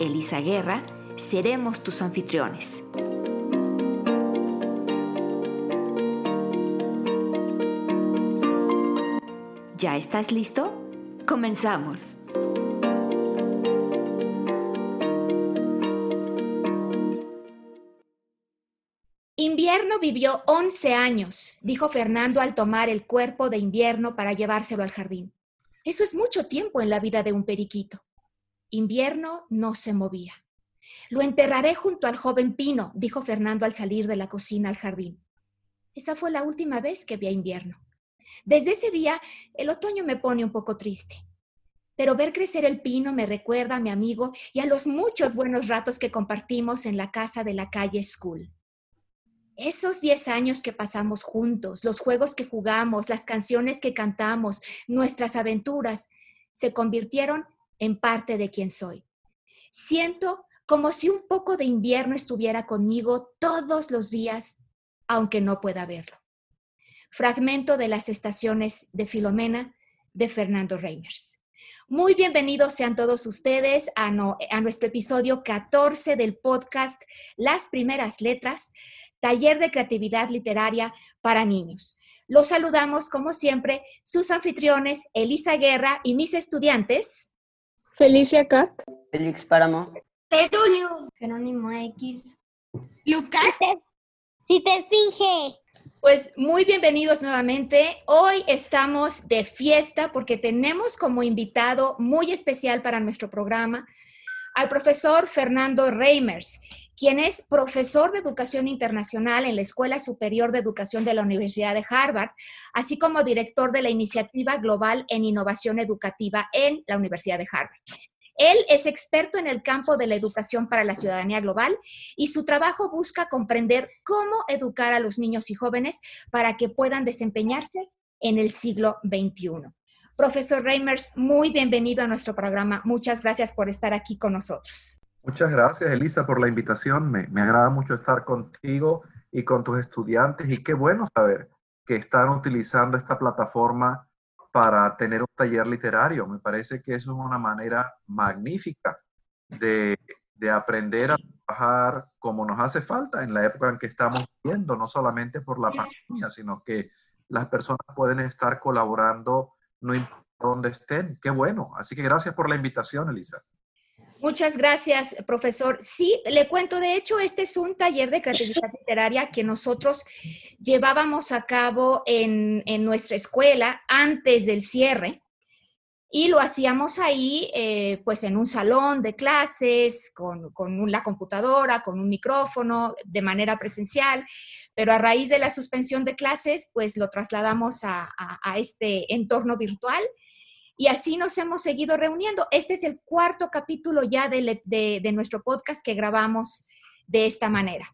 Elisa Guerra, seremos tus anfitriones. ¿Ya estás listo? Comenzamos. Invierno vivió 11 años, dijo Fernando al tomar el cuerpo de invierno para llevárselo al jardín. Eso es mucho tiempo en la vida de un periquito. Invierno no se movía. Lo enterraré junto al joven pino, dijo Fernando al salir de la cocina al jardín. Esa fue la última vez que vi a invierno. Desde ese día, el otoño me pone un poco triste. Pero ver crecer el pino me recuerda a mi amigo y a los muchos buenos ratos que compartimos en la casa de la calle School. Esos 10 años que pasamos juntos, los juegos que jugamos, las canciones que cantamos, nuestras aventuras, se convirtieron en parte de quien soy. Siento como si un poco de invierno estuviera conmigo todos los días, aunque no pueda verlo. Fragmento de las estaciones de Filomena de Fernando Reimers. Muy bienvenidos sean todos ustedes a, a, nuestro episodio 14 del podcast Las primeras letras, taller de creatividad literaria para niños. Los saludamos, como siempre, sus anfitriones Elisa Guerra y mis estudiantes. Felicia Cat. Félix Páramo. Petulio. Jerónimo X. Lucas. Si te esfinge. Pues muy bienvenidos nuevamente. Hoy estamos de fiesta porque tenemos como invitado muy especial para nuestro programa al profesor Fernando Reimers, quien es profesor de educación internacional en la Escuela Superior de Educación de la Universidad de Harvard, así como director de la Iniciativa Global en Innovación Educativa en la Universidad de Harvard. Él es experto en el campo de la educación para la ciudadanía global y su trabajo busca comprender cómo educar a los niños y jóvenes para que puedan desempeñarse en el siglo XXI. Profesor Reimers, muy bienvenido a nuestro programa. Muchas gracias por estar aquí con nosotros. Muchas gracias, Elisa, por la invitación. Me, agrada mucho estar contigo y con tus estudiantes y qué bueno saber que están utilizando esta plataforma para tener un taller literario. Me parece que eso es una manera magnífica de, de aprender a trabajar como nos hace falta en la época en que estamos viviendo, no solamente por la pandemia, sino que las personas pueden estar colaborando no importa dónde estén. Qué bueno. Así que gracias por la invitación, Elisa. Muchas gracias, profesor. Sí, le cuento, de hecho, este es un taller de creatividad literaria que nosotros llevábamos a cabo en, en nuestra escuela antes del cierre y lo hacíamos ahí, eh, pues en un salón de clases, con, con, la computadora, con un micrófono, de manera presencial, pero a raíz de la suspensión de clases, pues lo trasladamos a, a, este entorno virtual y así nos hemos seguido reuniendo. Este es el cuarto capítulo ya de, de, de nuestro podcast que grabamos de esta manera.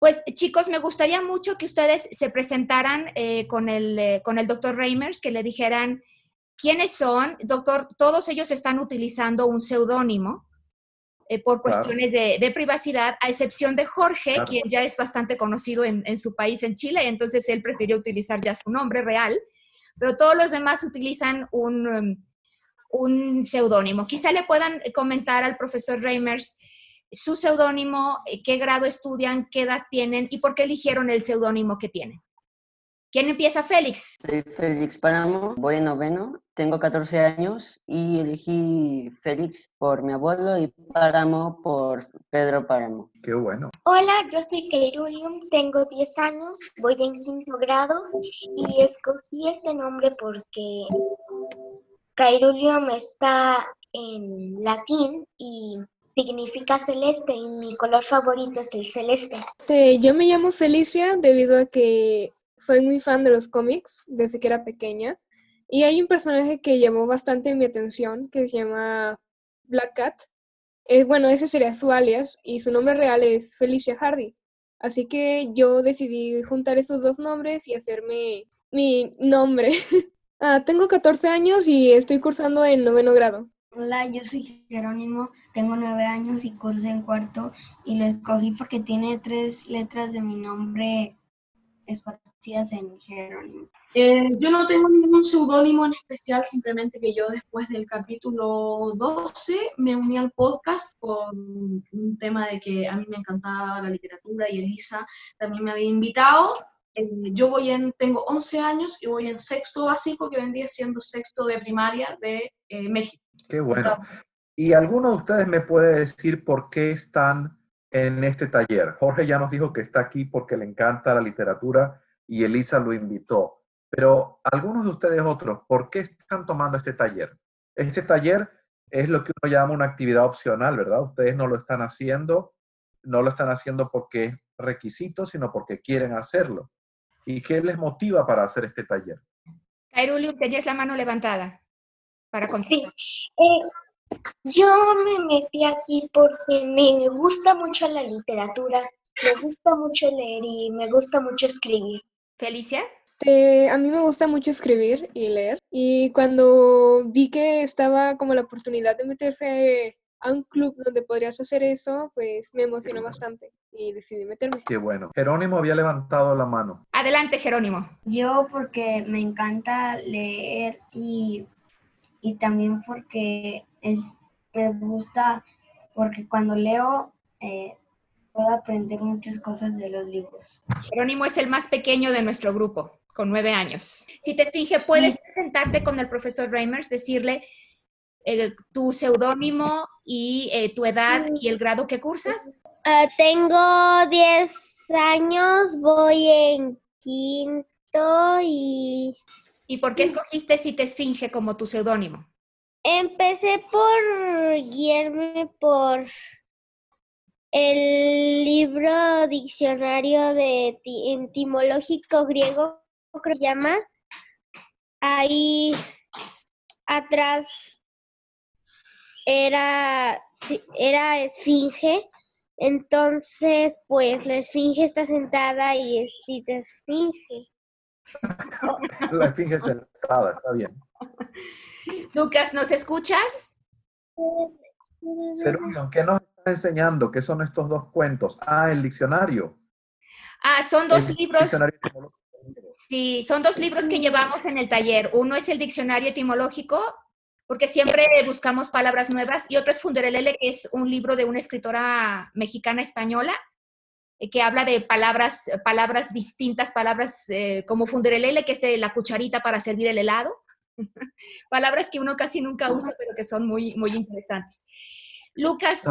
Pues chicos, me gustaría mucho que ustedes se presentaran eh, con, el, eh, con el doctor Reimers, que le dijeran quiénes son. Doctor, todos ellos están utilizando un seudónimo eh, por cuestiones claro. de, de, privacidad, a excepción de Jorge, claro. quien ya es bastante conocido en, en, su país, en Chile, entonces él prefirió utilizar ya su nombre real pero todos los demás utilizan un, um, un seudónimo. Quizá le puedan comentar al profesor Reimers su seudónimo, eh, qué grado estudian, qué edad tienen y por qué eligieron el seudónimo que tienen. ¿Quién empieza? Félix. Soy Félix Páramo, voy en noveno, tengo 14 años y elegí Félix por mi abuelo y Páramo por Pedro Páramo. Qué bueno. Hola, yo soy Keirulium, tengo 10 años, voy en quinto grado y escogí este nombre porque Keirulium está en latín y significa celeste y mi color favorito es el celeste. Yo me llamo Felicia debido a que soy muy fan de los cómics desde que era pequeña. Y hay un personaje que llamó bastante mi atención que se llama Black Cat. eh, bueno, ese sería su alias y su nombre real es Felicia Hardy. Así que yo decidí juntar esos dos nombres y hacerme mi nombre. Ah, tengo 14 años y estoy cursando en noveno grado. Hola, yo soy Jerónimo, tengo nueve años y curso en cuarto y lo escogí porque tiene tres letras de mi nombre esparcidas en Jerónimo. Eh, yo no tengo ningún seudónimo en especial, simplemente que yo después del capítulo 12 me uní al podcast por un tema de que a mí me encantaba la literatura y Elisa también me había invitado. Eh, yo voy en, tengo 11 años y voy en sexto básico, que vendría siendo sexto de primaria de eh, México. Qué bueno. ¿Y alguno de ustedes me puede decir por qué están en este taller? Jorge ya nos dijo que está aquí porque le encanta la literatura y Elisa lo invitó. Pero algunos de ustedes otros, ¿por qué están tomando este taller? Este taller es lo que uno llama una actividad opcional, ¿verdad? Ustedes no lo están haciendo, no lo están haciendo porque es requisito, sino porque quieren hacerlo. ¿Y qué les motiva para hacer este taller? Tenías la mano levantada para Sí, continuar. eh, yo me metí aquí porque me gusta mucho la literatura, me gusta mucho leer y me gusta mucho escribir. Felicia. Este, a mí me gusta mucho escribir y leer. Y cuando vi que estaba como la oportunidad de meterse a un club donde podrías hacer eso, pues me emocionó bastante y decidí meterme. Qué bueno. Jerónimo había levantado la mano. Adelante, Jerónimo. Yo porque me encanta leer y, y también porque es, me gusta, porque cuando leo eh, puedo aprender muchas cosas de los libros. Jerónimo es el más pequeño de nuestro grupo, con nueve años. Si te esfinge, ¿puedes presentarte con el profesor Reimers, decirle eh, tu seudónimo y eh, tu edad y el grado que cursas? Ah, tengo 10 años, voy en quinto y ¿Y por qué escogiste si te esfinge como tu seudónimo? empecé por guiarme por el libro diccionario de ti- etimológico griego, creo que se llama. Ahí atrás era, era esfinge. Entonces, pues la esfinge está sentada y es sí te esfinge. La esfinge sentada, está bien. Lucas, ¿nos escuchas? Serunio, ¿qué nos enseñando? ¿Qué son estos dos cuentos? Ah, el diccionario. Ah, son dos El libros. Sí, son dos libros que llevamos en el taller. Uno es el diccionario etimológico, porque siempre buscamos palabras nuevas, y otro es Funderelele, que es un libro de una escritora mexicana española eh, que habla de palabras, palabras distintas, palabras eh, como Funderelele, que es de la cucharita para servir el helado. palabras que uno casi nunca usa, pero que son muy, muy interesantes. Lucas.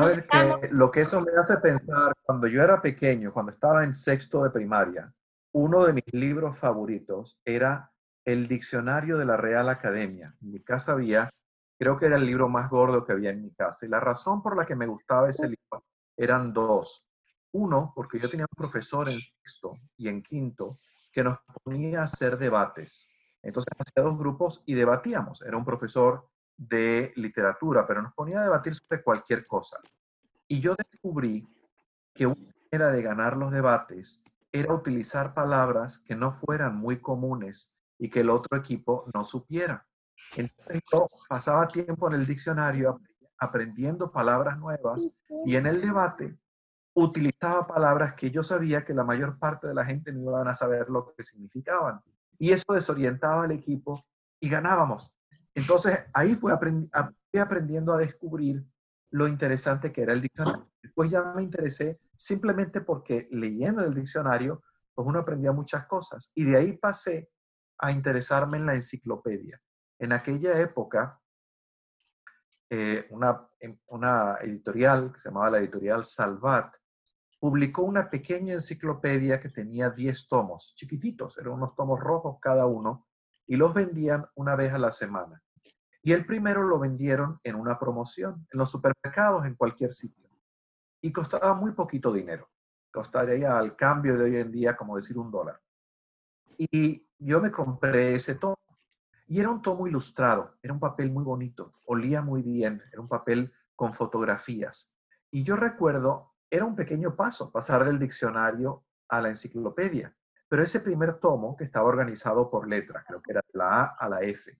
Lo que eso me hace pensar, cuando yo era pequeño, cuando estaba en sexto de primaria, uno de mis libros favoritos era el diccionario de la Real Academia. En mi casa había, creo que era el libro más gordo que había en mi casa. Y la razón por la que me gustaba ese libro eran dos. Uno, porque yo tenía un profesor en sexto y en quinto que nos ponía a hacer debates. Entonces hacía dos grupos y debatíamos. Era un profesor de literatura, pero nos ponía a debatir sobre cualquier cosa. Y yo descubrí que una manera de ganar los debates era utilizar palabras que no fueran muy comunes y que el otro equipo no supiera. Entonces yo pasaba tiempo en el diccionario aprendiendo palabras nuevas y en el debate utilizaba palabras que yo sabía que la mayor parte de la gente no iban a saber lo que significaban. Y eso desorientaba al equipo y ganábamos. Entonces ahí fui aprendiendo a descubrir lo interesante que era el diccionario. Después ya me interesé simplemente porque leyendo el diccionario, pues uno aprendía muchas cosas. Y de ahí pasé a interesarme en la enciclopedia. En aquella época, eh, una, em- una editorial que se llamaba la editorial Salvat publicó una pequeña enciclopedia que tenía 10 tomos, chiquititos, eran unos tomos rojos cada uno, y los vendían una vez a la semana. Y el primero lo vendieron en una promoción, en los supermercados, en cualquier sitio. Y costaba muy poquito dinero. Costaría al cambio de hoy en día, como decir, un dólar. Y yo me compré ese tomo. Y era un tomo ilustrado, era un papel muy bonito, olía muy bien, era un papel con fotografías. Y yo recuerdo, era un pequeño paso pasar del diccionario a la enciclopedia, pero ese primer tomo, que estaba organizado por letras, creo que era de la A a la F,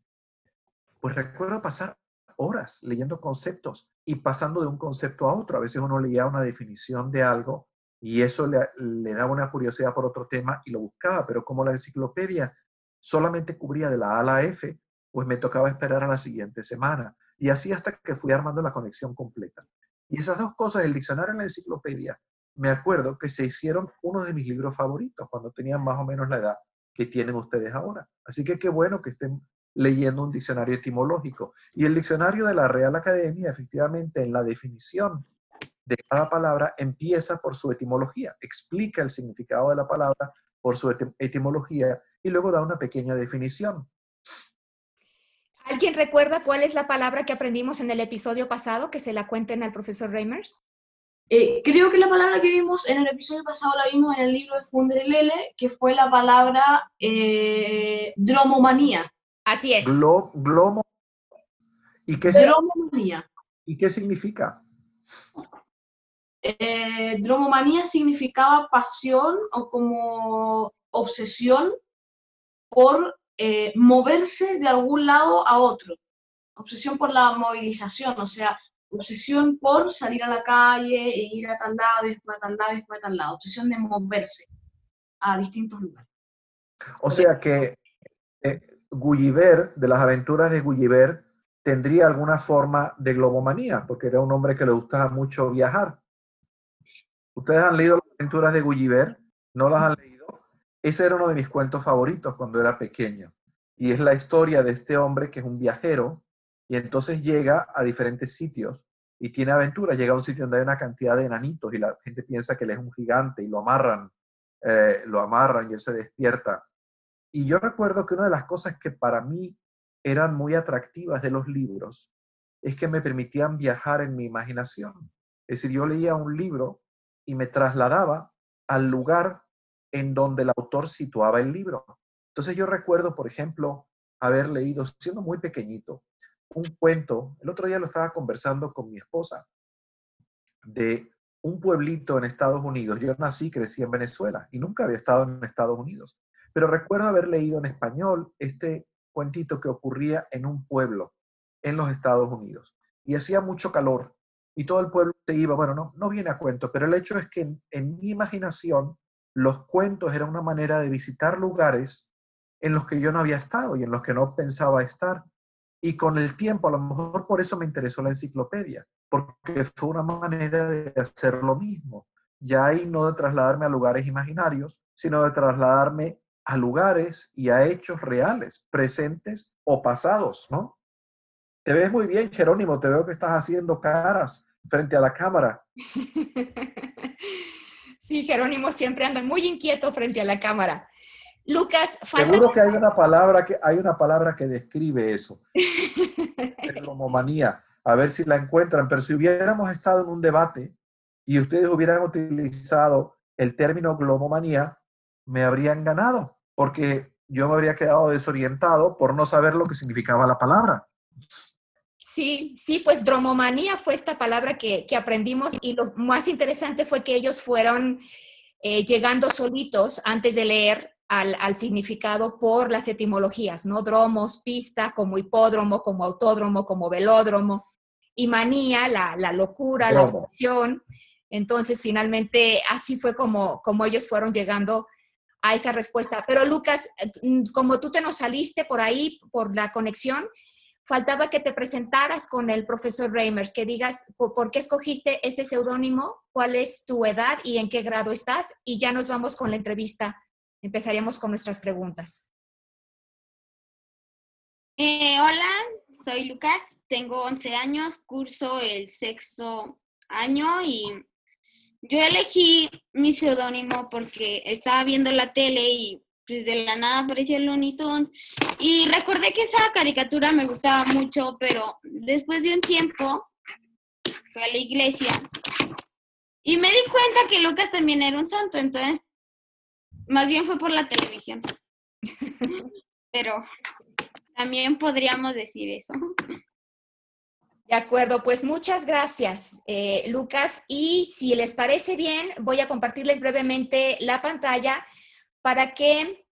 pues recuerdo pasar horas leyendo conceptos y pasando de un concepto a otro. A veces uno leía una definición de algo y eso le, le, daba una curiosidad por otro tema y lo buscaba, pero como la enciclopedia solamente cubría de la A a la F, pues me tocaba esperar a la siguiente semana. Y así hasta que fui armando la conexión completa. Y esas dos cosas, el diccionario y la enciclopedia, me acuerdo que se hicieron uno de mis libros favoritos cuando tenían más o menos la edad que tienen ustedes ahora. Así que qué bueno que estén leyendo un diccionario etimológico. Y el diccionario de la Real Academia, efectivamente, en la definición de cada palabra, empieza por su etimología, explica el significado de la palabra por su etimología y luego da una pequeña definición. ¿Alguien recuerda cuál es la palabra que aprendimos en el episodio pasado? Que se la cuenten al profesor Reimers. Eh, creo que la palabra que vimos en el episodio pasado la vimos en el libro de Funderelele, que fue la palabra eh, dromomanía. Así es. glomo. ¿Y qué, dromomanía. ¿Y qué significa? Eh, dromomanía significaba pasión o como obsesión por eh, moverse de algún lado a otro. Obsesión por la movilización, o sea, obsesión por salir a la calle e ir a tal lado, y a tal lado, y a tal lado. Obsesión de moverse a distintos lugares. O sea que eh, Gulliver, de las aventuras de Gulliver, tendría alguna forma de globomanía, porque era un hombre que le gustaba mucho viajar. ¿Ustedes han leído las aventuras de Gulliver? ¿No las han leído? Ese era uno de mis cuentos favoritos cuando era pequeño. Y es la historia de este hombre que es un viajero y entonces llega a diferentes sitios y tiene aventuras. Llega a un sitio donde hay una cantidad de enanitos y la gente piensa que él es un gigante y lo amarran, eh, lo amarran y él se despierta. Y yo recuerdo que una de las cosas que para mí eran muy atractivas de los libros es que me permitían viajar en mi imaginación. Es decir, yo leía un libro y me trasladaba al lugar en donde el autor situaba el libro. Entonces yo recuerdo, por ejemplo, haber leído, siendo muy pequeñito, un cuento, el otro día lo estaba conversando con mi esposa, de un pueblito en Estados Unidos. Yo nací, crecí en Venezuela y nunca había estado en Estados Unidos, pero recuerdo haber leído en español este cuentito que ocurría en un pueblo en los Estados Unidos y hacía mucho calor y todo el pueblo se iba, bueno, no, no viene a cuento, pero el hecho es que en mi imaginación los cuentos eran una manera de visitar lugares en los que yo no había estado y en los que no pensaba estar. Y con el tiempo, a lo mejor por eso me interesó la enciclopedia, porque fue una manera de hacer lo mismo. Ya ahí no de trasladarme a lugares imaginarios, sino de trasladarme a lugares y a hechos reales, presentes o pasados, ¿no? Te ves muy bien, Jerónimo, te veo que estás haciendo caras frente a la cámara. Sí, Jerónimo siempre anda muy inquieto frente a la cámara. Lucas, falta... Seguro que hay una palabra que, hay una palabra que describe eso. Glomomanía. A ver si la encuentran. Pero si hubiéramos estado en un debate y ustedes hubieran utilizado el término glomomanía, me habrían ganado, porque yo me habría quedado desorientado por no saber lo que significaba la palabra. Sí, sí, pues dromomanía fue esta palabra que, aprendimos y lo más interesante fue que ellos fueron eh, llegando solitos antes de leer al, significado por las etimologías, ¿no? Dromos, pista, como hipódromo, como autódromo, como velódromo, y manía, la, locura, la obsesión. Entonces, finalmente, así fue como, como ellos fueron llegando a esa respuesta. Pero Lucas, eh, como tú te nos saliste por ahí, por la conexión, faltaba que te presentaras con el profesor Reimers, que digas por, qué escogiste ese seudónimo, cuál es tu edad y en qué grado estás, y ya nos vamos con la entrevista. Empezaríamos con nuestras preguntas. Eh, hola, soy Lucas, tengo 11 años, curso el sexto año y yo elegí mi seudónimo porque estaba viendo la tele y pues de la nada apareció el Looney Tunes. Y recordé que esa caricatura me gustaba mucho, pero después de un tiempo fui a la iglesia y me di cuenta que Lucas también era un santo, entonces más bien fue por la televisión. pero también podríamos decir eso. De acuerdo, pues muchas gracias, eh, Lucas. Y si les parece bien, voy a compartirles brevemente la pantalla para que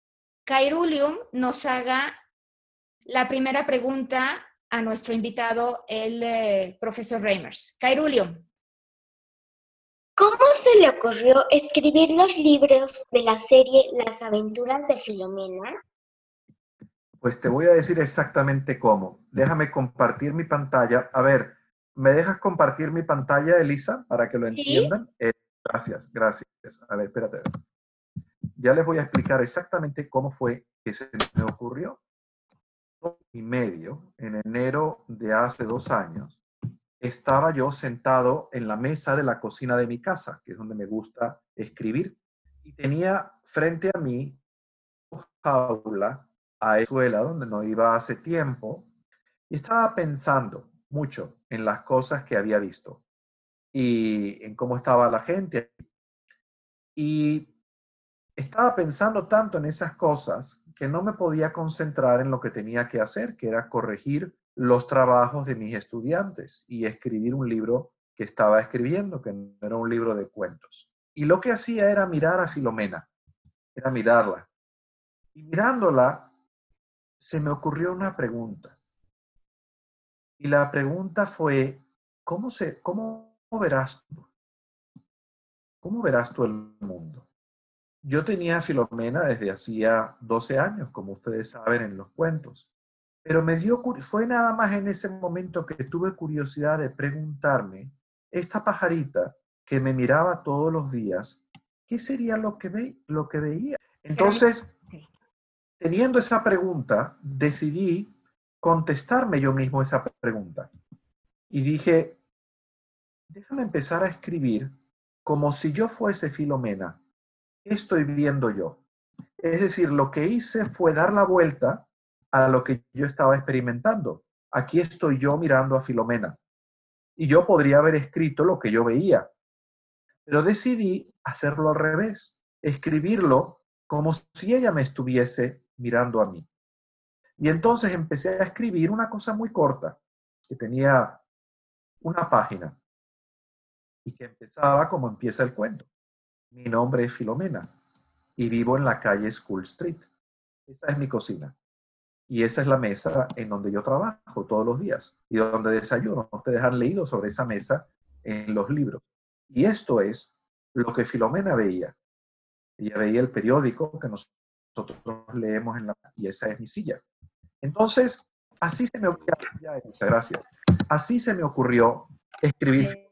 Cairulium nos haga la primera pregunta a nuestro invitado, el eh, profesor Reimers. Cairulium. ¿Cómo se le ocurrió escribir los libros de la serie Las aventuras de Filomena? Pues te voy a decir exactamente cómo. Déjame compartir mi pantalla. A ver, ¿me dejas compartir mi pantalla, Elisa, para que lo entiendan? Eh, gracias, gracias. A ver, espérate. Ya les voy a explicar exactamente cómo fue que se me ocurrió. Y medio, en enero de hace dos años, estaba yo sentado en la mesa de la cocina de mi casa, que es donde me gusta escribir, y tenía frente a mí jaula a escuela donde no iba hace tiempo y estaba pensando mucho en las cosas que había visto y en cómo estaba la gente. Y estaba pensando tanto en esas cosas que no me podía concentrar en lo que tenía que hacer, que era corregir los trabajos de mis estudiantes y escribir un libro que estaba escribiendo, que no era un libro de cuentos. Y lo que hacía era mirar a Filomena, era mirarla. Y mirándola, se me ocurrió una pregunta. Y la pregunta fue, ¿cómo, se, cómo verás tú? ¿Cómo verás tú el mundo? Yo tenía a Filomena desde hacía 12 años, como ustedes saben en los cuentos. Pero me dio, fue nada más en ese momento que tuve curiosidad de preguntarme, esta pajarita que me miraba todos los días, ¿qué sería lo que, ve, lo que veía? Entonces, teniendo esa pregunta, decidí contestarme yo mismo esa pregunta. Y dije, déjame empezar a escribir como si yo fuese Filomena. ¿Qué estoy viendo yo? Es decir, lo que hice fue dar la vuelta a lo que yo estaba experimentando. Aquí estoy yo mirando a Filomena. Y yo podría haber escrito lo que yo veía. Pero decidí hacerlo al revés, escribirlo como si ella me estuviese mirando a mí. Y entonces empecé a escribir una cosa muy corta, que tenía una página y que empezaba como empieza el cuento. Mi nombre es Filomena y vivo en la calle School Street. Esa es mi cocina. Y esa es la mesa en donde yo trabajo todos los días y donde desayuno. Ustedes han leído sobre esa mesa en los libros. Y esto es lo que Filomena veía. Ella veía el periódico que nos nosotros leemos en la... Y esa es mi silla. Entonces, así se me ocurrió, gracias. Así se me ocurrió escribir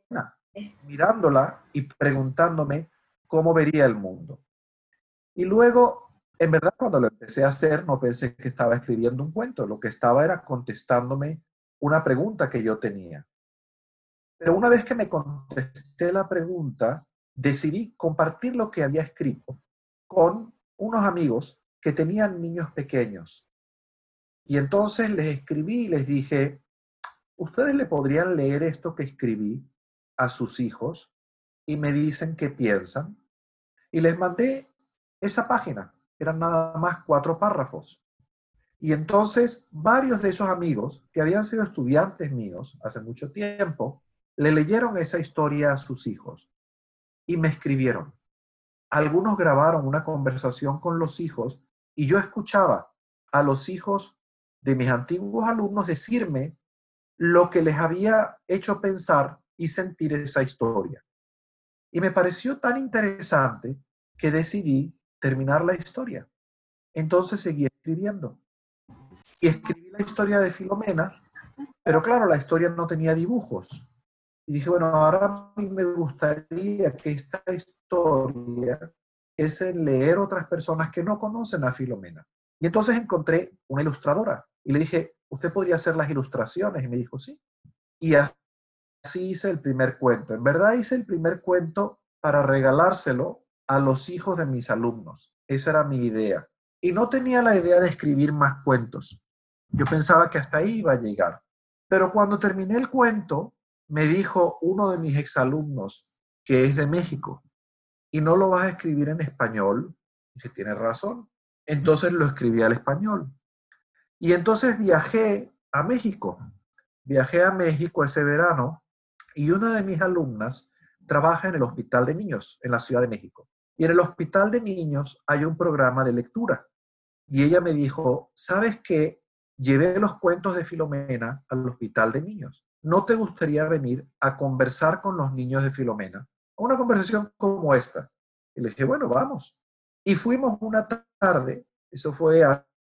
mirándola y preguntándome cómo vería el mundo. Y luego, en verdad, cuando lo empecé a hacer, no pensé que estaba escribiendo un cuento, lo que estaba era contestándome una pregunta que yo tenía. Pero una vez que me contesté la pregunta, decidí compartir lo que había escrito con unos amigos que tenían niños pequeños. Y entonces les escribí y les dije, ¿ustedes le podrían leer esto que escribí a sus hijos? Y me dicen qué piensan. Y les mandé esa página. Eran nada más cuatro párrafos. Y entonces varios de esos amigos, que habían sido estudiantes míos hace mucho tiempo, le leyeron esa historia a sus hijos y me escribieron. Algunos grabaron una conversación con los hijos y yo escuchaba a los hijos de mis antiguos alumnos decirme lo que les había hecho pensar y sentir esa historia. Y me pareció tan interesante que decidí terminar la historia. Entonces seguí escribiendo. Y escribí la historia de Filomena, pero claro, la historia no tenía dibujos. Y dije, bueno, ahora a mí me gustaría que esta historia es en leer otras personas que no conocen a Filomena. Y entonces encontré una ilustradora y le dije, ¿usted podría hacer las ilustraciones? Y me dijo, sí. Y así hice el primer cuento. En verdad hice el primer cuento para regalárselo a los hijos de mis alumnos. Esa era mi idea. Y no tenía la idea de escribir más cuentos. Yo pensaba que hasta ahí iba a llegar. Pero cuando terminé el cuento, me dijo uno de mis exalumnos, que es de México, y no lo vas a escribir en español. Dije, tienes razón. Entonces lo escribí al español. Y entonces viajé a México viajé a México ese verano y una de mis alumnas trabaja en el Hospital de Niños en la Ciudad de México. Y en el Hospital de Niños hay un programa de lectura. Y ella me dijo, ¿sabes qué? Llevé los cuentos de Filomena al Hospital de Niños. ¿No te gustaría venir a conversar con los niños de Filomena? Una conversación como esta. Y le dije, bueno, vamos. Y fuimos una tarde, eso fue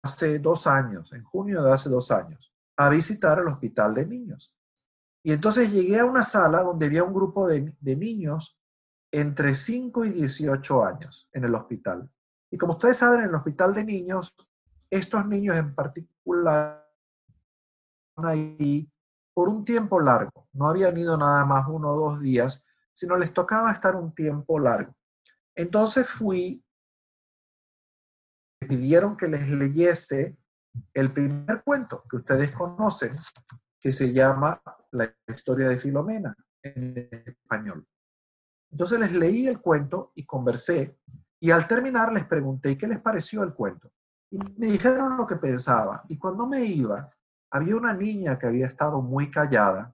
hace dos años, en junio de hace dos años, a visitar el Hospital de Niños. Y entonces llegué a una sala donde había un grupo de, niños entre 5 y 18 años en el hospital. Y como ustedes saben, en el hospital de niños, estos niños en particular ahí por un tiempo largo. No habían ido nada más uno o dos días, sino les tocaba estar un tiempo largo. Entonces fui, me pidieron que les leyese el primer cuento que ustedes conocen, que se llama La historia de Filomena en español. Entonces les leí el cuento y conversé y al terminar les pregunté qué les pareció el cuento. Y me dijeron lo que pensaba. Y cuando me iba, había una niña que había estado muy callada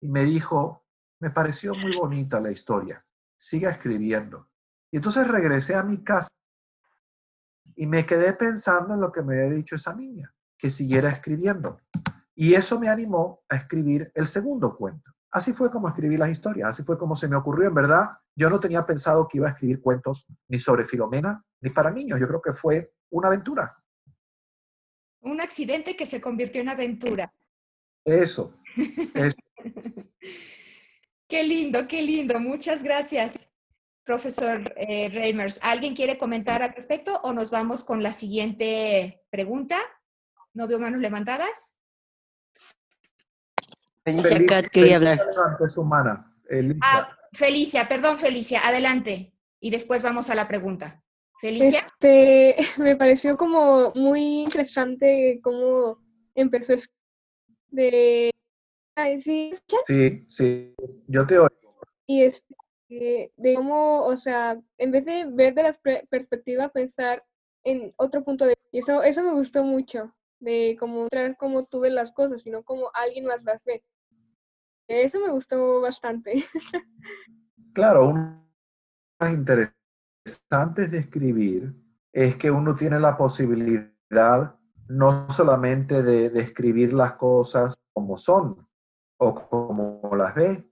y me dijo, me pareció muy bonita la historia, siga escribiendo. Y entonces regresé a mi casa y me quedé pensando en lo que me había dicho esa niña, que siguiera escribiendo. Y eso me animó a escribir el segundo cuento. Así fue como escribí las historias, así fue como se me ocurrió. En verdad, yo no tenía pensado que iba a escribir cuentos ni sobre Filomena ni para niños. Yo creo que fue una aventura. Un accidente que se convirtió en aventura. Eso. qué lindo, qué lindo. Muchas gracias, profesor eh, Reimers. ¿Alguien quiere comentar al respecto o nos vamos con la siguiente pregunta? ¿No veo manos levantadas? Felicia, quería hablar. Ah, Felicia, perdón, Felicia, adelante. Y después vamos a la pregunta. Felicia. Este, me pareció como muy interesante cómo empezó de... ¿sí? sí, sí, yo te oigo. Y es de cómo, o sea, en vez de ver de la perspectiva, pensar en otro punto de y eso eso me gustó mucho de cómo traer cómo tú ves las cosas sino como alguien más las ve eso me gustó bastante. Claro, una de interesantes de escribir es que uno tiene la posibilidad no solamente de describir las cosas como son o como las ve,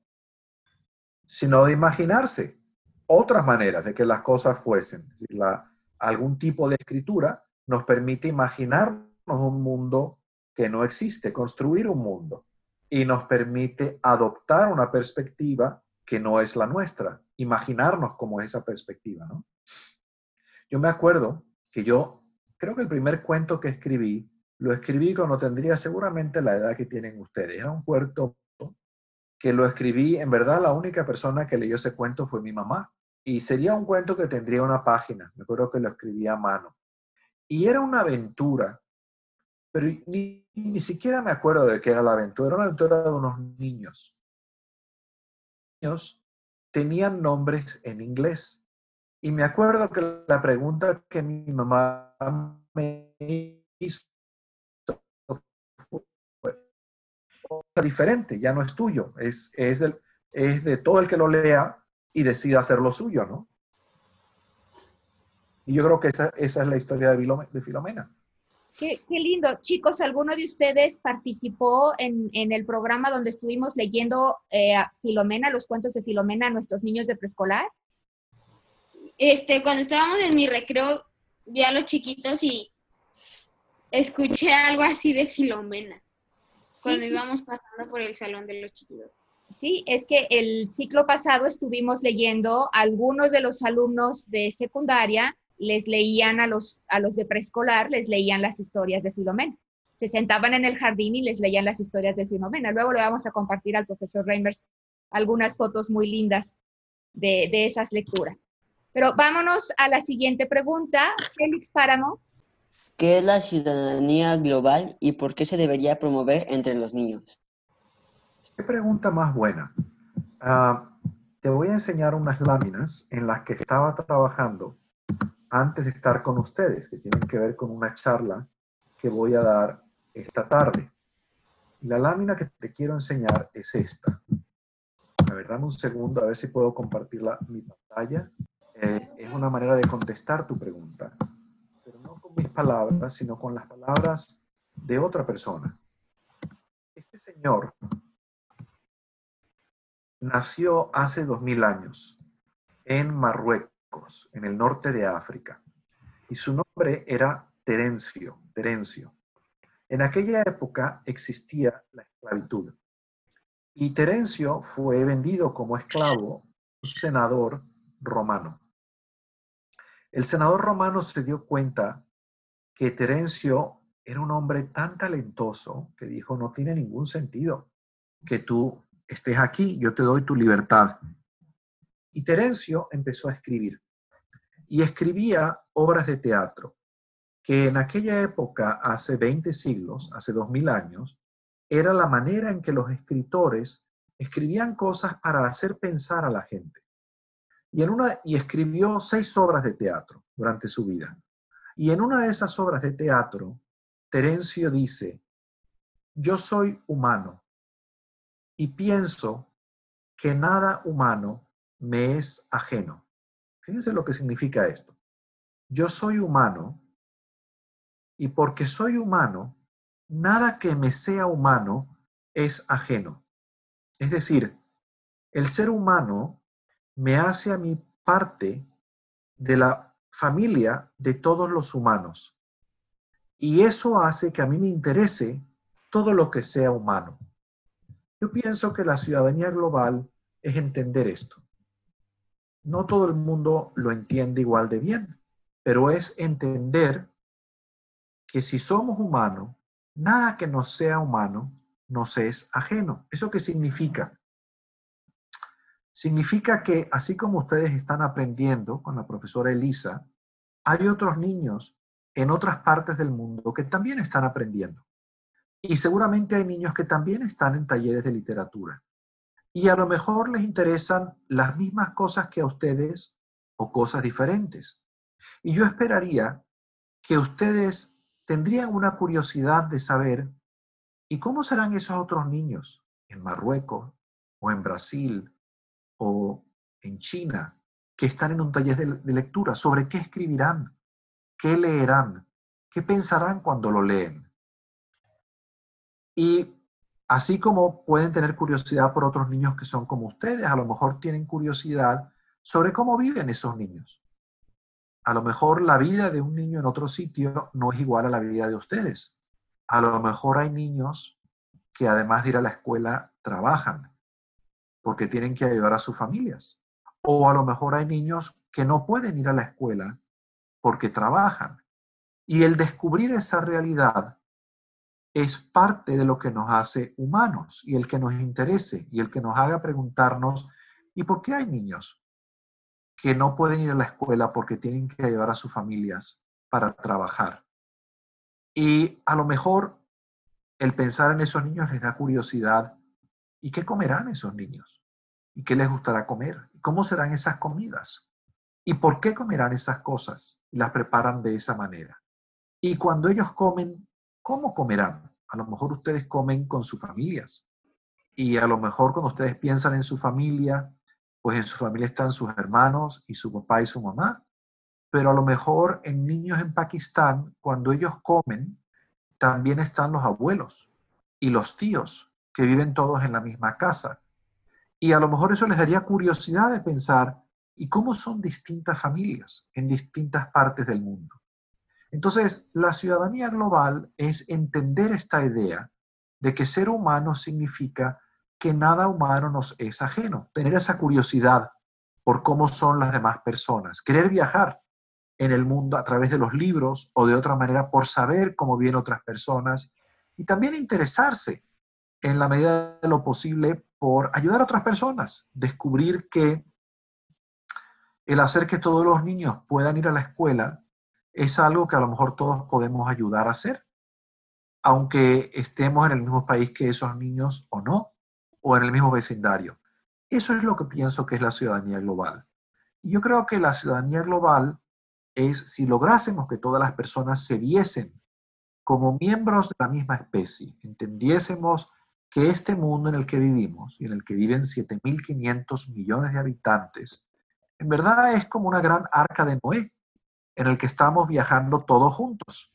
sino de imaginarse otras maneras de que las cosas fuesen. La, algún tipo de escritura nos permite imaginarnos un mundo que no existe, construir un mundo y nos permite adoptar una perspectiva que no es la nuestra, imaginarnos como esa perspectiva, ¿no? Yo me acuerdo que yo, creo que el primer cuento que escribí, lo escribí cuando tendría seguramente la edad que tienen ustedes. Era un cuento que lo escribí, en verdad la única persona que leyó ese cuento fue mi mamá. Y sería un cuento que tendría una página, me acuerdo que lo escribí a mano. Y era una aventura pero ni, ni siquiera me acuerdo de qué era la aventura. Era una aventura de unos niños. Los niños tenían nombres en inglés. Y me acuerdo que la pregunta que mi mamá me hizo fue diferente, ya no es tuyo, es, es, del, es de todo el que lo lea y decida hacer lo suyo, ¿no? Y yo creo que esa, esa es la historia de Filomena. Qué, lindo. Chicos, ¿alguno de ustedes participó en, el programa donde estuvimos leyendo eh, Filomena, los cuentos de Filomena a nuestros niños de preescolar? Este, cuando estábamos en mi recreo, vi a los chiquitos y escuché algo así de Filomena. cuando íbamos pasando por el salón de los chiquitos. Sí, es que el ciclo pasado estuvimos leyendo algunos de los alumnos de secundaria les leían a los, a los de preescolar, les leían las historias de Filomena. Se sentaban en el jardín y les leían las historias de Filomena. Luego le vamos a compartir al profesor Reimers algunas fotos muy lindas de, de esas lecturas. Pero vámonos a la siguiente pregunta. Félix Páramo. ¿Qué es la ciudadanía global y por qué se debería promover entre los niños? Qué pregunta más buena. Ah, te voy a enseñar unas láminas en las que estaba trabajando antes de estar con ustedes, que tienen que ver con una charla que voy a dar esta tarde. La lámina que te quiero enseñar es esta. A ver, un segundo a ver si puedo compartir la, mi pantalla. Eh, es una manera de contestar tu pregunta, pero no con mis palabras, sino con las palabras de otra persona. Este señor nació hace dos mil años en Marruecos, en el norte de África, y su nombre era Terencio. Terencio. En aquella época existía la esclavitud. Y Terencio fue vendido como esclavo un senador romano. El senador romano se dio cuenta que Terencio era un hombre tan talentoso que dijo, no tiene ningún sentido que tú estés aquí, yo te doy tu libertad. Y Terencio empezó a escribir. Y escribía obras de teatro, que en aquella época, hace 20 siglos, hace 2000 años, era la manera en que los escritores escribían cosas para hacer pensar a la gente. Y, en una, y escribió seis obras de teatro durante su vida. Y en una de esas obras de teatro, Terencio dice, yo soy humano y pienso que nada humano me es ajeno. Fíjense lo que significa esto. Yo soy humano y porque soy humano, nada que me sea humano es ajeno. Es decir, el ser humano me hace a mí parte de la familia de todos los humanos. Y eso hace que a mí me interese todo lo que sea humano. Yo pienso que la ciudadanía global es entender esto. No todo el mundo lo entiende igual de bien, pero es entender que si somos humanos, nada que no sea humano nos es ajeno. ¿Eso qué significa? Significa que así como ustedes están aprendiendo con la profesora Elisa, hay otros niños en otras partes del mundo que también están aprendiendo. Y seguramente hay niños que también están en talleres de literatura. Y a lo mejor les interesan las mismas cosas que a ustedes o cosas diferentes. Y yo esperaría que ustedes tendrían una curiosidad de saber, ¿y cómo serán esos otros niños en Marruecos o en Brasil o en China que están en un taller de, lectura? ¿Sobre qué escribirán? ¿Qué leerán? ¿Qué pensarán cuando lo leen? Y así como pueden tener curiosidad por otros niños que son como ustedes, a lo mejor tienen curiosidad sobre cómo viven esos niños a lo mejor la vida de un niño en otro sitio no es igual a la vida de ustedes. A lo mejor hay niños que además de ir a la escuela trabajan porque tienen que ayudar a sus familias. O a lo mejor hay niños que no pueden ir a la escuela porque trabajan. Y el descubrir esa realidad es parte de lo que nos hace humanos y el que nos interese y el que nos haga preguntarnos, ¿y por qué hay niños que no pueden ir a la escuela porque tienen que ayudar a sus familias para trabajar. Y a lo mejor el pensar en esos niños les da curiosidad. ¿Y qué comerán esos niños? ¿Y qué les gustará comer? ¿Cómo serán esas comidas? ¿Y por qué comerán esas cosas? Y las preparan de esa manera. Y cuando ellos comen, ¿cómo comerán? A lo mejor ustedes comen con sus familias. Y a lo mejor cuando ustedes piensan en su familia, pues en su familia están sus hermanos y su papá y su mamá. Pero a lo mejor en niños en Pakistán, cuando ellos comen, también están los abuelos y los tíos, que viven todos en la misma casa. Y a lo mejor eso les daría curiosidad de pensar, ¿y cómo son distintas familias en distintas partes del mundo? Entonces, la ciudadanía global es entender esta idea de que ser humano significa que nada humano nos es ajeno. Tener esa curiosidad por cómo son las demás personas. Querer viajar en el mundo a través de los libros o de otra manera por saber cómo vienen otras personas. Y también interesarse en la medida de lo posible por ayudar a otras personas. Descubrir que el hacer que todos los niños puedan ir a la escuela es algo que a lo mejor todos podemos ayudar a hacer, aunque estemos en el mismo país que esos niños o no o en el mismo vecindario. Eso es lo que pienso que es la ciudadanía global. Yo creo que la ciudadanía global es si lográsemos que todas las personas se viesen como miembros de la misma especie, entendiésemos que este mundo en el que vivimos y en el que viven 7.500 millones de habitantes, en verdad es como una gran arca de Noé, en el que estamos viajando todos juntos.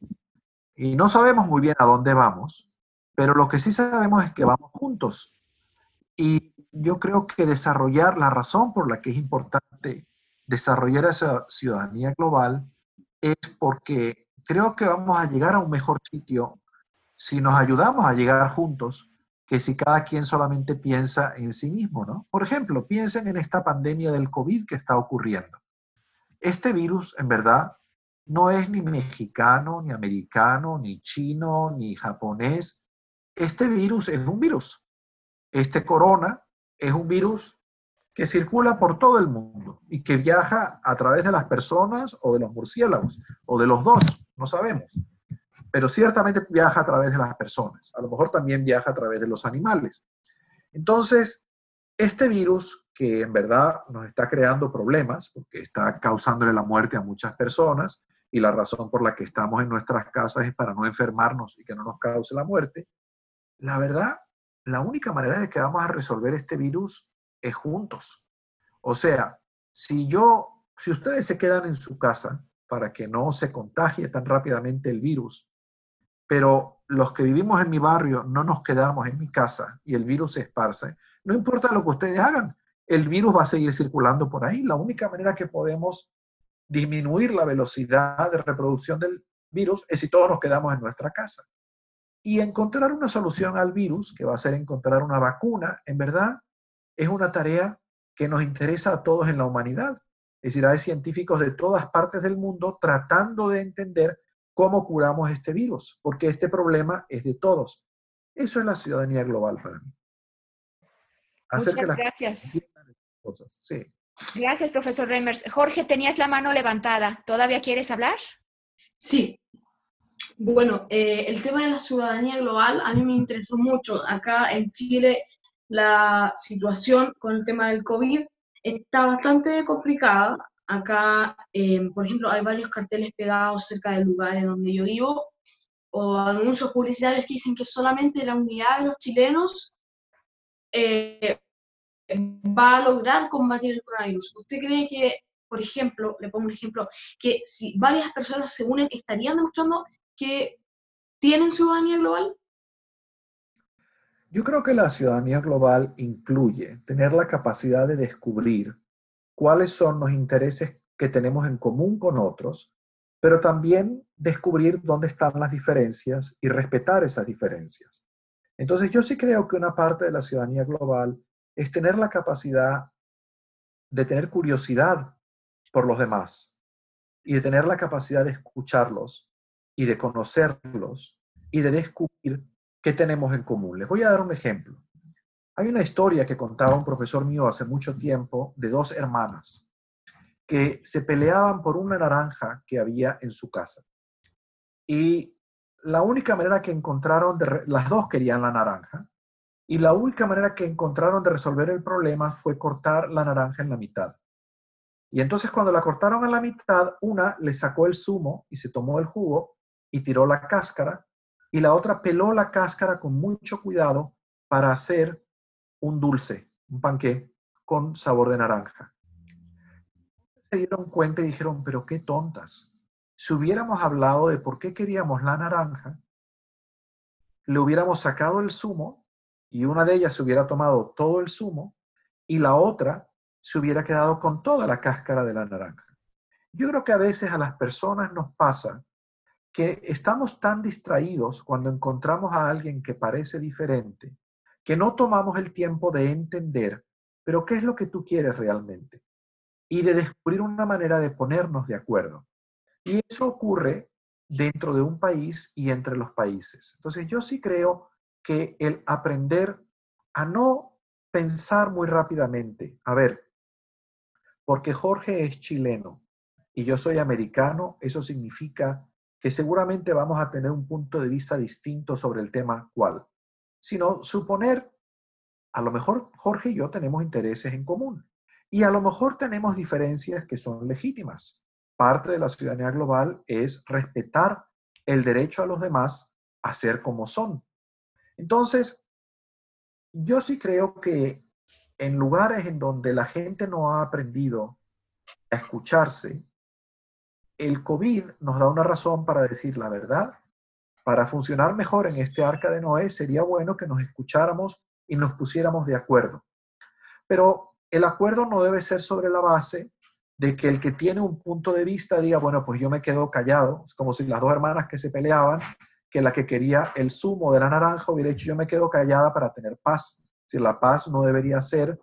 Y no sabemos muy bien a dónde vamos, pero lo que sí sabemos es que vamos juntos. Y yo creo que desarrollar la razón por la que es importante desarrollar esa ciudadanía global es porque creo que vamos a llegar a un mejor sitio si nos ayudamos a llegar juntos que si cada quien solamente piensa en sí mismo, ¿no? Por ejemplo, piensen en esta pandemia del COVID que está ocurriendo. Este virus, en verdad, no es ni mexicano, ni americano, ni chino, ni japonés. Este virus es un virus. Este corona es un virus que circula por todo el mundo y que viaja a través de las personas o de los murciélagos o de los dos, no sabemos. Pero ciertamente viaja a través de las personas. A lo mejor también viaja a través de los animales. Entonces, este virus que en verdad nos está creando problemas, porque está causándole la muerte a muchas personas, y la razón por la que estamos en nuestras casas es para no enfermarnos y que no nos cause la muerte, la verdad, la única manera de que vamos a resolver este virus es juntos. O sea, si yo, si ustedes se quedan en su casa para que no se contagie tan rápidamente el virus, pero los que vivimos en mi barrio no nos quedamos en mi casa y el virus se esparce, no importa lo que ustedes hagan, el virus va a seguir circulando por ahí. La única manera que podemos disminuir la velocidad de reproducción del virus es si todos nos quedamos en nuestra casa. Y encontrar una solución al virus, que va a ser encontrar una vacuna, en verdad, es una tarea que nos interesa a todos en la humanidad. Es decir, hay científicos de todas partes del mundo tratando de entender cómo curamos este virus, porque este problema es de todos. Eso es la ciudadanía global para mí. Hacer Muchas gracias. Gracias, profesor Reimers. Jorge, tenías la mano levantada. ¿Todavía quieres hablar? Sí. Bueno, eh, el tema de la ciudadanía global a mí me interesó mucho. Acá en Chile la situación con el tema del COVID está bastante complicada. Acá, eh, por ejemplo, hay varios carteles pegados cerca de lugares donde yo vivo, o anuncios publicitarios que dicen que solamente la unidad de los chilenos eh, va a lograr combatir el coronavirus. ¿Usted cree que, por ejemplo, le pongo un ejemplo, que si varias personas se unen, estarían demostrando que tienen ciudadanía global? Yo creo que la ciudadanía global incluye tener la capacidad de descubrir cuáles son los intereses que tenemos en común con otros, pero también descubrir dónde están las diferencias y respetar esas diferencias. Entonces yo sí creo que una parte de la ciudadanía global es tener la capacidad de tener curiosidad por los demás y de tener la capacidad de escucharlos y de conocerlos y de descubrir qué tenemos en común. Les voy a dar un ejemplo. Hay una historia que contaba un profesor mío hace mucho tiempo de dos hermanas que se peleaban por una naranja que había en su casa. Y la única manera que encontraron, de las dos querían la naranja, y la única manera que encontraron de resolver el problema fue cortar la naranja en la mitad. Y entonces cuando la cortaron a la mitad, una le sacó el zumo y se tomó el jugo y tiró la cáscara, y la otra peló la cáscara con mucho cuidado para hacer un dulce, un panqué con sabor de naranja. Se dieron cuenta y dijeron, pero qué tontas. Si hubiéramos hablado de por qué queríamos la naranja, le hubiéramos sacado el zumo y una de ellas se hubiera tomado todo el zumo y la otra se hubiera quedado con toda la cáscara de la naranja. Yo creo que a veces a las personas nos pasa que estamos tan distraídos cuando encontramos a alguien que parece diferente, que no tomamos el tiempo de entender, pero qué es lo que tú quieres realmente, y de descubrir una manera de ponernos de acuerdo. Y eso ocurre dentro de un país y entre los países. Entonces yo sí creo que el aprender a no pensar muy rápidamente. A ver, porque Jorge es chileno y yo soy americano, eso significa que seguramente vamos a tener un punto de vista distinto sobre el tema cuál, sino suponer, a lo mejor Jorge y yo tenemos intereses en común y a lo mejor tenemos diferencias que son legítimas. Parte de la ciudadanía global es respetar el derecho a los demás a ser como son. Entonces, yo sí creo que en lugares en donde la gente no ha aprendido a escucharse, el COVID nos da una razón para decir la verdad. Para funcionar mejor en este arca de Noé sería bueno que nos escucháramos y nos pusiéramos de acuerdo. Pero el acuerdo no debe ser sobre la base de que el que tiene un punto de vista diga, bueno, pues yo me quedo callado. Es como si las dos hermanas que se peleaban, que la que quería el zumo de la naranja hubiera dicho, yo me quedo callada para tener paz. Si la paz no debería ser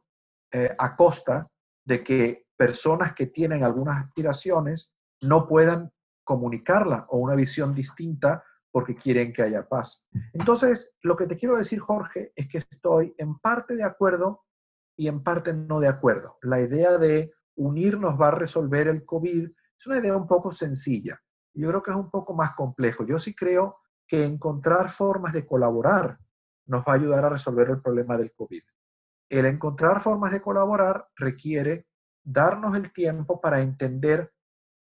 eh, a costa de que personas que tienen algunas aspiraciones no puedan comunicarla o una visión distinta porque quieren que haya paz. Entonces, lo que te quiero decir, Jorge, es que estoy en parte de acuerdo y en parte no de acuerdo. La idea de unirnos va a resolver el COVID es una idea un poco sencilla. Yo creo que es un poco más complejo. Yo sí creo que encontrar formas de colaborar nos va a ayudar a resolver el problema del COVID. El encontrar formas de colaborar requiere darnos el tiempo para entender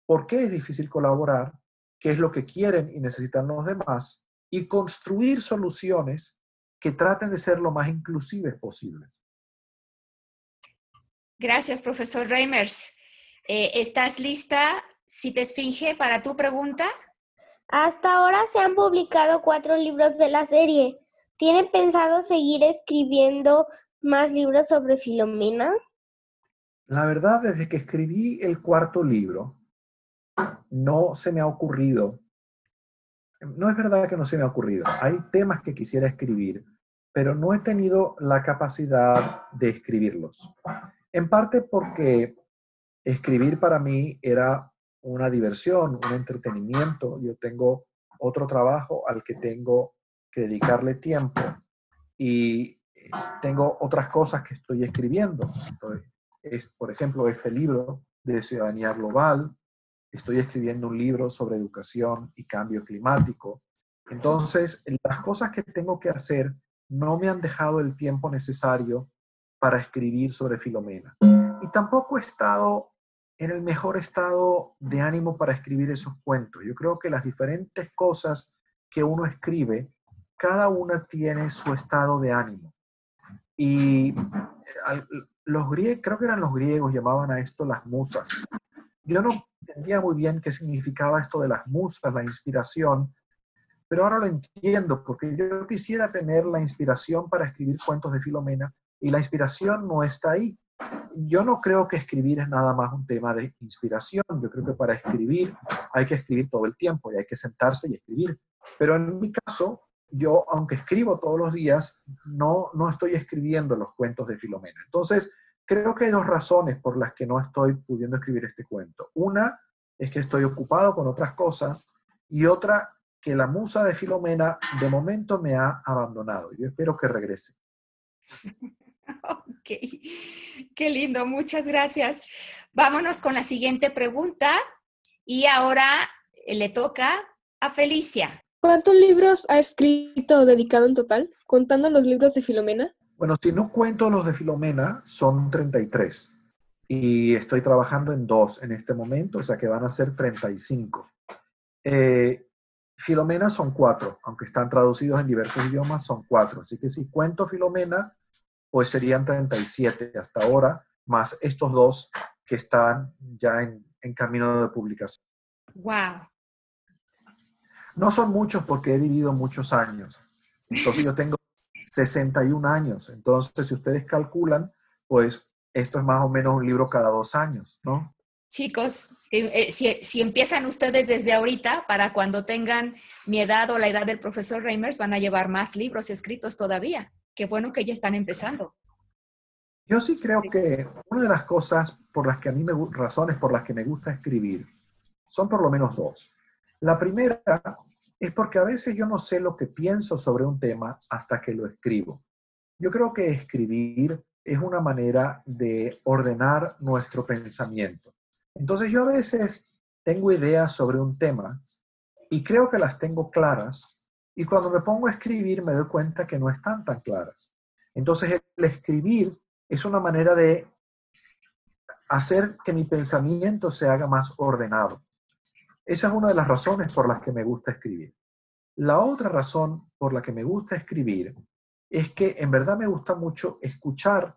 por qué es difícil colaborar, qué es lo que quieren y necesitan los demás, y construir soluciones que traten de ser lo más inclusivas posibles. Gracias, profesor Reimers. Eh, ¿Estás lista, si te esfinge, para tu pregunta? Hasta ahora se han publicado cuatro libros de la serie. ¿Tienen pensado seguir escribiendo más libros sobre Filomena? La verdad, desde que escribí el cuarto libro, no se me ha ocurrido, no es verdad que no se me ha ocurrido, hay temas que quisiera escribir, pero no he tenido la capacidad de escribirlos. En parte porque escribir para mí era una diversión, un entretenimiento. Yo tengo otro trabajo al que tengo que dedicarle tiempo y tengo otras cosas que estoy escribiendo. es, por ejemplo, este libro de ciudadanía global, estoy escribiendo un libro sobre educación y cambio climático. Entonces, las cosas que tengo que hacer no me han dejado el tiempo necesario para escribir sobre Filomena. Y tampoco he estado en el mejor estado de ánimo para escribir esos cuentos. Yo creo que las diferentes cosas que uno escribe, cada una tiene su estado de ánimo. Y los griegos, creo que eran los griegos, llamaban a esto las musas. Yo no entendía muy bien qué significaba esto de las musas, la inspiración, pero ahora lo entiendo, porque yo quisiera tener la inspiración para escribir cuentos de Filomena y la inspiración no está ahí. Yo no creo que escribir es nada más un tema de inspiración, yo creo que para escribir hay que escribir todo el tiempo y hay que sentarse y escribir. Pero en mi caso, yo, aunque escribo todos los días, no, no estoy escribiendo los cuentos de Filomena. Entonces, creo que hay dos razones por las que no estoy pudiendo escribir este cuento. Una es que estoy ocupado con otras cosas y otra que la musa de Filomena de momento me ha abandonado. Yo espero que regrese. Ok, qué lindo, muchas gracias. Vámonos con la siguiente pregunta y ahora le toca a Felicia. ¿Cuántos libros ha escrito o dedicado en total, contando los libros de Filomena? Bueno, si no cuento los de Filomena, son 33. Y estoy trabajando en dos en este momento, o sea que van a ser 35. Eh, Filomena son cuatro, aunque están traducidos en diversos idiomas, son cuatro. Así que si cuento Filomena, pues serían 37 hasta ahora, más estos dos que están ya en, en camino de publicación. ¡Wow! No son muchos porque he vivido muchos años. Entonces yo tengo 61 años. Entonces, si ustedes calculan, pues esto es más o menos un libro cada dos años, ¿no? Chicos, eh, si, si, empiezan ustedes desde ahorita, para cuando tengan mi edad o la edad del profesor Reimers, van a llevar más libros escritos todavía qué bueno que ya están empezando. Yo sí creo que una de las cosas por las que a mí me razones por las que me gusta escribir son por lo menos dos. La primera es porque a veces yo no sé lo que pienso sobre un tema hasta que lo escribo. Yo creo que escribir es una manera de ordenar nuestro pensamiento. Entonces yo a veces tengo ideas sobre un tema y creo que las tengo claras, y cuando me pongo a escribir me doy cuenta que no están tan claras. Entonces el escribir es una manera de hacer que mi pensamiento se haga más ordenado. Esa es una de las razones por las que me gusta escribir. La otra razón por la que me gusta escribir es que en verdad me gusta mucho escuchar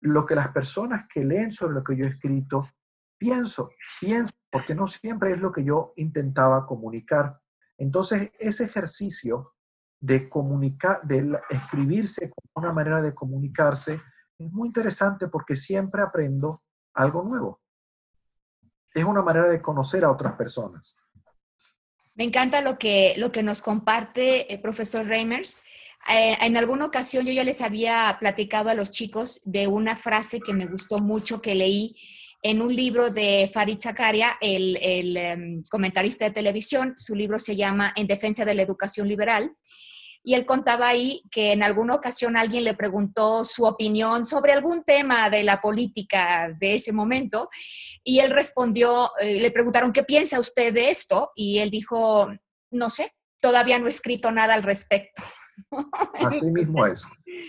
lo que las personas que leen sobre lo que yo he escrito pienso, pienso, porque no siempre es lo que yo intentaba comunicar. Entonces, ese ejercicio de comunicar, de escribirse como una manera de comunicarse, es muy interesante porque siempre aprendo algo nuevo. Es una manera de conocer a otras personas. Me encanta lo que, lo que nos comparte el profesor Reimers. Eh, en alguna ocasión yo ya les había platicado a los chicos de una frase que me gustó mucho que leí en un libro de Farid Zakaria, el, el em, comentarista de televisión. Su libro se llama En defensa de la educación liberal y él contaba ahí que en alguna ocasión alguien le preguntó su opinión sobre algún tema de la política de ese momento y él respondió, eh, le preguntaron, ¿qué piensa usted de esto? Y él dijo, no sé, todavía no he escrito nada al respecto. Así mismo es.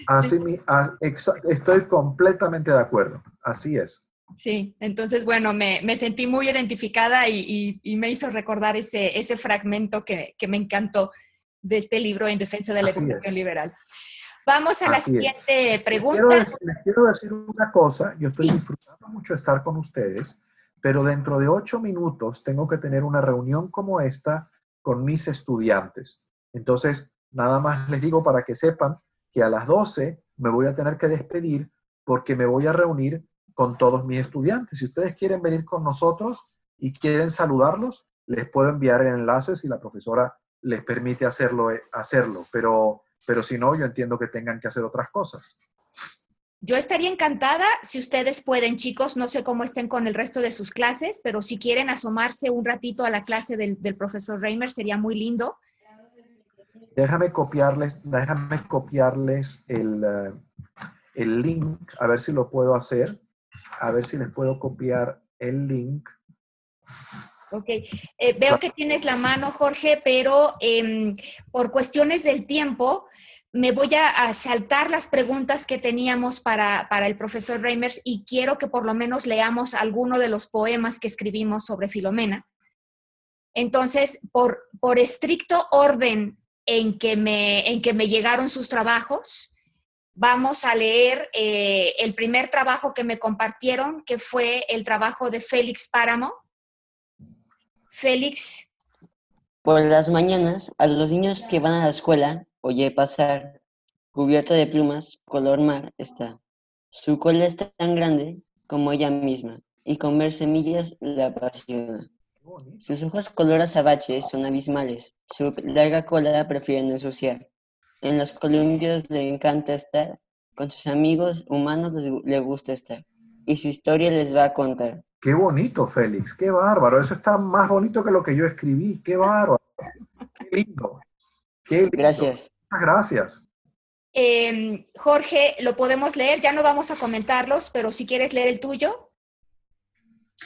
Así ah, estoy completamente de acuerdo. Así es. Sí, entonces, bueno, me, sentí muy identificada y, me hizo recordar ese, ese fragmento que, que me encantó de este libro en defensa de la educación liberal. Vamos a la siguiente pregunta. Les quiero, decir, una cosa, yo estoy disfrutando mucho estar con ustedes, pero dentro de ocho minutos tengo que tener una reunión como esta con mis estudiantes. Entonces, nada más les digo para que sepan que a las 12 me voy a tener que despedir porque me voy a reunir con todos mis estudiantes. Si ustedes quieren venir con nosotros y quieren saludarlos, les puedo enviar el enlace si la profesora les permite hacerlo, eh, hacerlo pero, pero si no, yo entiendo que tengan que hacer otras cosas. Yo estaría encantada si ustedes pueden, chicos, no sé cómo estén con el resto de sus clases, pero si quieren asomarse un ratito a la clase del, profesor Reimer, sería muy lindo. Déjame copiarles, déjame copiarles el, eh, el link, a ver si lo puedo hacer, a ver si les puedo copiar el link. Ok, eh, veo que tienes la mano, Jorge, pero em, por cuestiones del tiempo, me voy a, saltar las preguntas que teníamos para, el profesor Reimers y quiero que por lo menos leamos alguno de los poemas que escribimos sobre Filomena. Entonces, por, por estricto orden en que, me, en que me llegaron sus trabajos, vamos a leer eh, el primer trabajo que me compartieron, que fue el trabajo de Félix Páramo, Félix. Por las mañanas, a los niños que van a la escuela, oye pasar, cubierta de plumas, color mar está. Su cola es tan grande como ella misma, y comer semillas la apasiona. Sus ojos color azabache son abismales, su larga cola prefiere no ensuciar. En los columpios le encanta estar, con sus amigos humanos le gusta estar, y su historia les va a contar. Qué bonito, Félix, qué bárbaro. Eso está más bonito que lo que yo escribí. Qué bárbaro. Qué lindo. Qué Gracias. Muchas gracias. Em, Jorge, lo podemos leer, ya no vamos a comentarlos, pero si quieres leer el tuyo.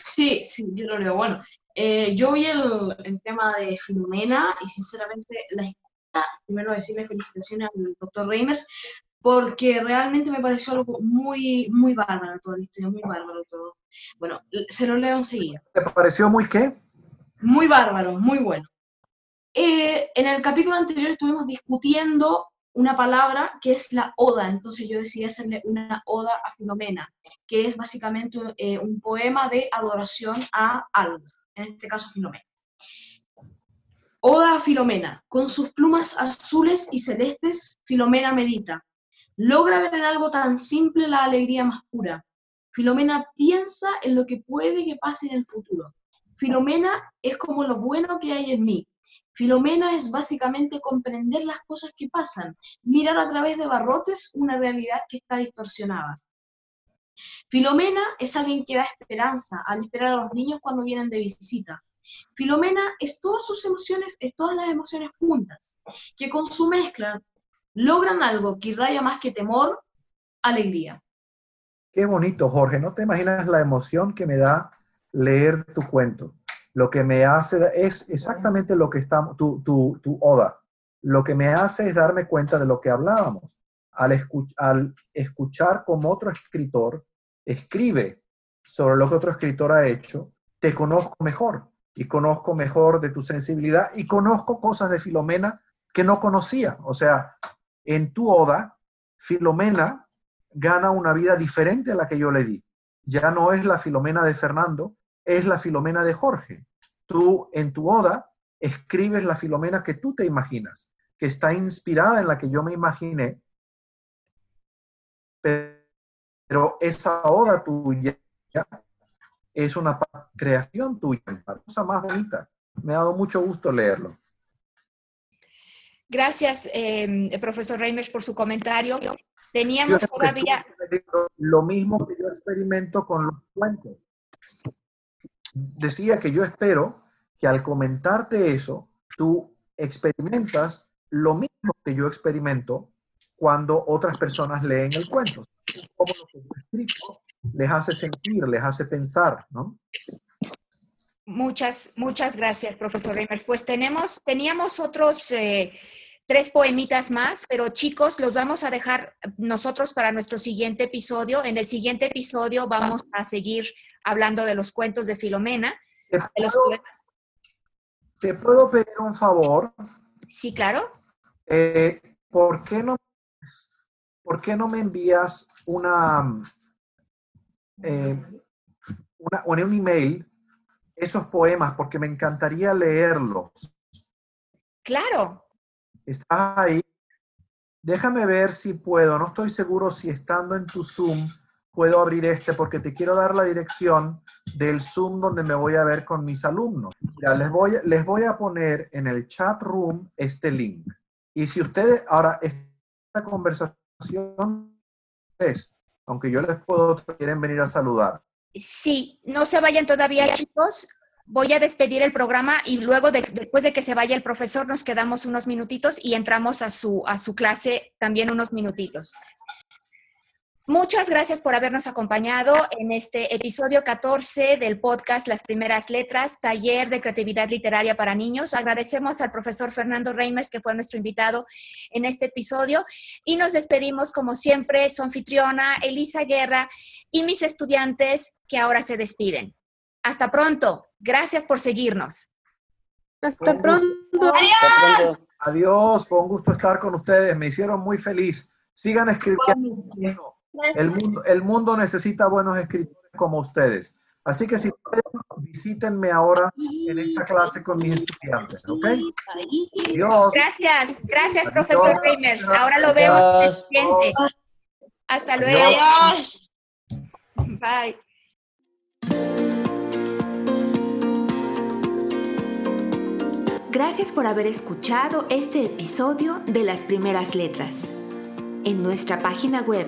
Sí, sí, yo lo leo. Bueno, eh, yo vi el, tema de Filomena y sinceramente la primero decirle felicitaciones al doctor Reimers porque realmente me pareció algo muy, muy bárbaro todo la historia, muy bárbaro todo. Bueno, se lo leo enseguida. ¿Te pareció muy qué? Muy bárbaro, muy bueno. Eh, en el capítulo anterior estuvimos discutiendo una palabra que es la oda, entonces yo decidí hacerle una oda a Filomena, que es básicamente eh, un poema de adoración a algo, en este caso Filomena. Oda a Filomena, con sus plumas azules y celestes, Filomena medita, Logra ver en algo tan simple la alegría más pura. Filomena piensa en lo que puede que pase en el futuro. Filomena es como lo bueno que hay en mí. Filomena es básicamente comprender las cosas que pasan, mirar a través de barrotes una realidad que está distorsionada. Filomena es alguien que da esperanza al esperar a los niños cuando vienen de visita. Filomena es todas sus emociones, es todas las emociones juntas, que con su mezcla logran algo que irradia más que temor, alegría. Qué bonito, Jorge. No te imaginas la emoción que me da leer tu cuento. Lo que me hace es exactamente lo que está tu, tu, tu oda. Lo que me hace es darme cuenta de lo que hablábamos. Al, al escuchar como otro escritor escribe sobre lo que otro escritor ha hecho, te conozco mejor. Y conozco mejor de tu sensibilidad y conozco cosas de Filomena que no conocía. O sea, en tu oda, Filomena gana una vida diferente a la que yo le di. Ya no es la Filomena de Fernando, es la Filomena de Jorge. Tú en tu oda escribes la Filomena que tú te imaginas, que está inspirada en la que yo me imaginé, pero esa oda tuya es una creación tuya, la cosa más bonita. Me ha dado mucho gusto leerlo. Gracias, eh, profesor Reimers, por su comentario. Teníamos todavía... Lo mismo que yo experimento con los cuentos. Decía que yo espero que al comentarte eso, tú experimentas lo mismo que yo experimento cuando otras personas leen el cuento. Como lo que yo escrito les hace sentir, les hace pensar, ¿no? Muchas, muchas gracias, profesor Reimers. Pues tenemos, teníamos otros eh, tres poemitas más, pero chicos, los vamos a dejar nosotros para nuestro siguiente episodio. En el siguiente episodio vamos a seguir hablando de los cuentos de Filomena. ¿Te puedo, pedir un favor? Sí, claro. Eh, ¿por, qué no, ¿Por qué no me envías una, eh, una, un email esos poemas? Porque me encantaría leerlos. Claro, ¿Estás ahí? Déjame ver si puedo. No estoy seguro si estando en tu Zoom puedo abrir este porque te quiero dar la dirección del Zoom donde me voy a ver con mis alumnos. Ya les voy, les voy a poner en el chat room este link. Y si ustedes, ahora, esta conversación es, aunque yo les puedo, quieren venir a saludar. Sí, no se vayan todavía, chicos voy a despedir el programa y luego, después de que se vaya el profesor, nos quedamos unos minutitos y entramos a su, a su clase también unos minutitos. Muchas gracias por habernos acompañado en este episodio 14 del podcast Las Primeras Letras, taller de creatividad literaria para niños. Agradecemos al profesor Fernando Reimers, que fue nuestro invitado en este episodio, y nos despedimos, como siempre, su anfitriona Elisa Guerra y mis estudiantes que ahora se despiden. Hasta pronto. Gracias por seguirnos. Hasta pronto. Adiós. Adiós. Fue un gusto estar con ustedes. Me hicieron muy feliz. Sigan escribiendo. El mundo, el mundo necesita buenos escritores como ustedes. Así que si pueden, visítenme ahora en esta clase con mis estudiantes, ¿ok? Adiós. Gracias, gracias, profesor Reimers. Ahora lo vemos. Hasta luego. Adiós. Bye. Gracias por haber escuchado este episodio de Las Primeras Letras. En nuestra página web,